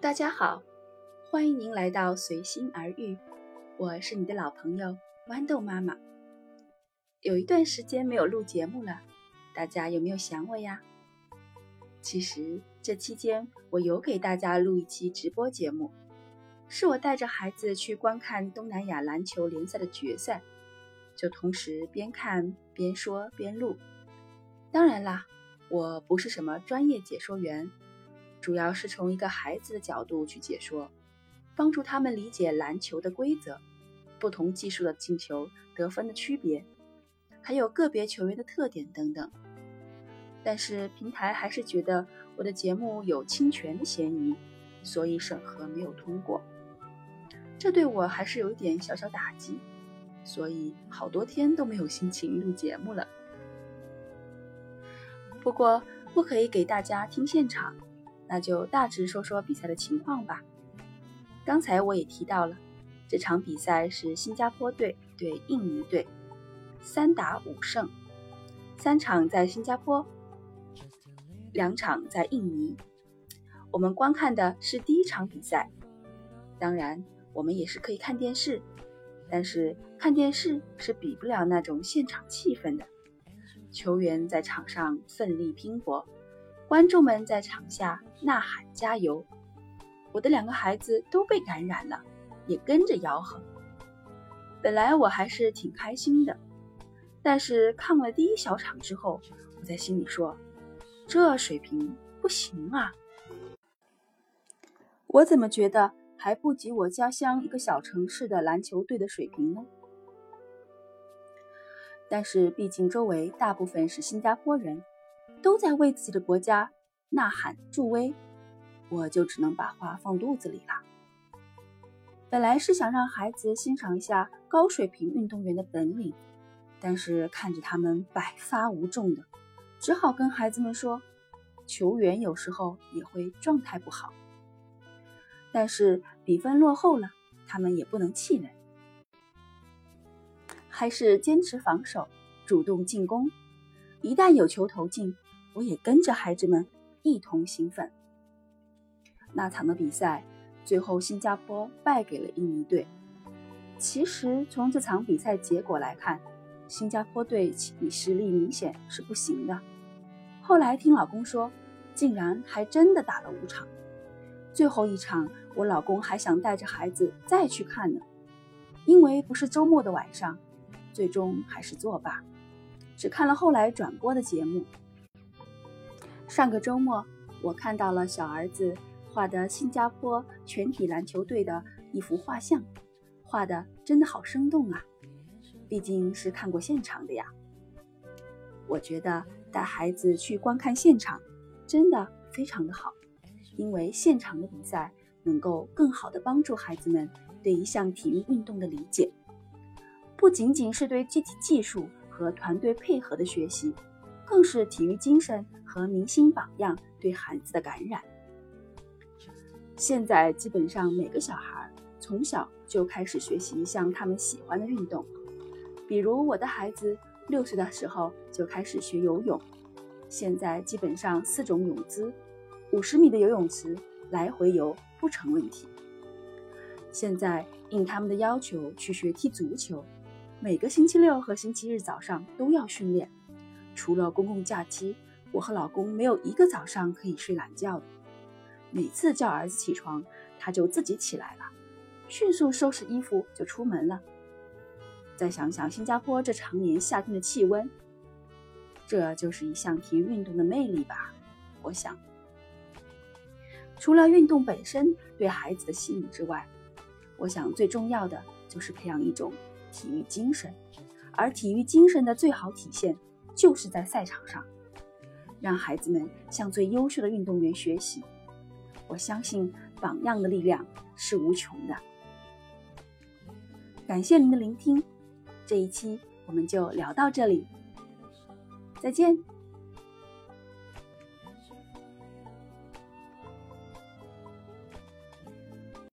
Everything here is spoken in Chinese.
大家好，欢迎您来到随心而遇，我是你的老朋友豌豆妈妈。有一段时间没有录节目了，大家有没有想我呀？其实这期间我有给大家录一期直播节目，是我带着孩子去观看东南亚篮球联赛的决赛，就同时边看边说边录。当然啦，我不是什么专业解说员。主要是从一个孩子的角度去解说，帮助他们理解篮球的规则、不同技术的进球得分的区别，还有个别球员的特点等等。但是平台还是觉得我的节目有侵权的嫌疑，所以审核没有通过。这对我还是有一点小小打击，所以好多天都没有心情录节目了。不过不可以给大家听现场。那就大致说说比赛的情况吧。刚才我也提到了，这场比赛是新加坡队对印尼队，三打五胜，三场在新加坡，两场在印尼。我们观看的是第一场比赛，当然我们也是可以看电视，但是看电视是比不了那种现场气氛的。球员在场上奋力拼搏。观众们在场下呐喊加油，我的两个孩子都被感染了，也跟着吆喝。本来我还是挺开心的，但是看了第一小场之后，我在心里说：“这水平不行啊！我怎么觉得还不及我家乡一个小城市的篮球队的水平呢？”但是毕竟周围大部分是新加坡人。都在为自己的国家呐喊助威，我就只能把话放肚子里了。本来是想让孩子欣赏一下高水平运动员的本领，但是看着他们百发无中的，只好跟孩子们说，球员有时候也会状态不好。但是比分落后了，他们也不能气馁，还是坚持防守，主动进攻。一旦有球投进，我也跟着孩子们一同兴奋。那场的比赛，最后新加坡败给了印尼队。其实从这场比赛结果来看，新加坡队比实力明显是不行的。后来听老公说，竟然还真的打了五场。最后一场，我老公还想带着孩子再去看呢，因为不是周末的晚上，最终还是作罢，只看了后来转播的节目。上个周末，我看到了小儿子画的新加坡全体篮球队的一幅画像，画的真的好生动啊！毕竟是看过现场的呀。我觉得带孩子去观看现场真的非常的好，因为现场的比赛能够更好的帮助孩子们对一项体育运动的理解，不仅仅是对具体技术和团队配合的学习。更是体育精神和明星榜样对孩子的感染。现在基本上每个小孩从小就开始学习一项他们喜欢的运动，比如我的孩子六岁的时候就开始学游泳，现在基本上四种泳姿，五十米的游泳池来回游不成问题。现在应他们的要求去学踢足球，每个星期六和星期日早上都要训练。除了公共假期，我和老公没有一个早上可以睡懒觉的。每次叫儿子起床，他就自己起来了，迅速收拾衣服就出门了。再想想新加坡这常年夏天的气温，这就是一项体育运动的魅力吧？我想，除了运动本身对孩子的吸引之外，我想最重要的就是培养一种体育精神，而体育精神的最好体现。就是在赛场上，让孩子们向最优秀的运动员学习。我相信榜样的力量是无穷的。感谢您的聆听，这一期我们就聊到这里，再见。